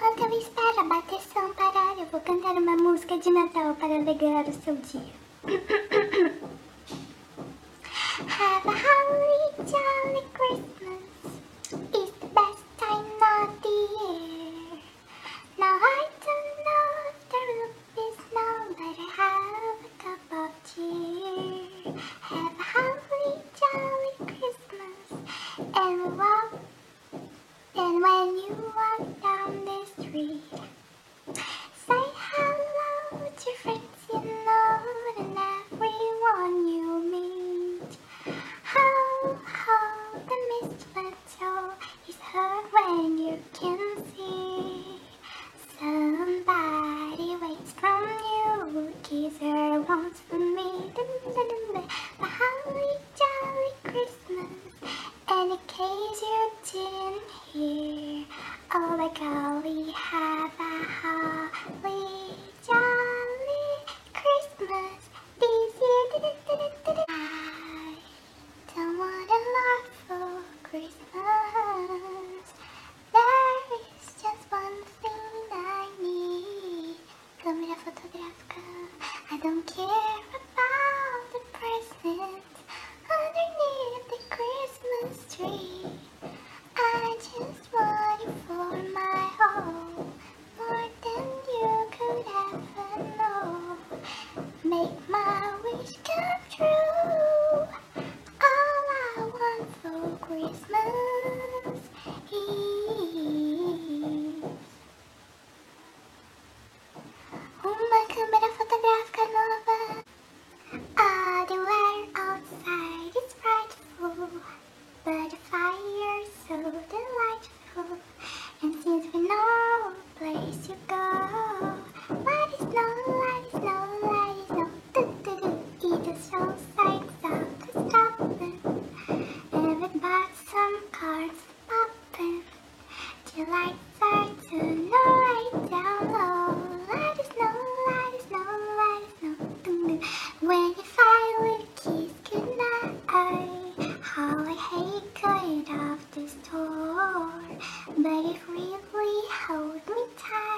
Enquanto eu espero a bateção parar, eu vou cantar uma música de Natal para alegrar o seu dia. Have a holly jolly Christmas. Her for me. The holly jolly Christmas, and in case you didn't hear, oh, the golly, how you like to know down oh, low. Light no, light no, light no. When you finally kiss goodnight, how I hate going off this tour. But it really hold me tight.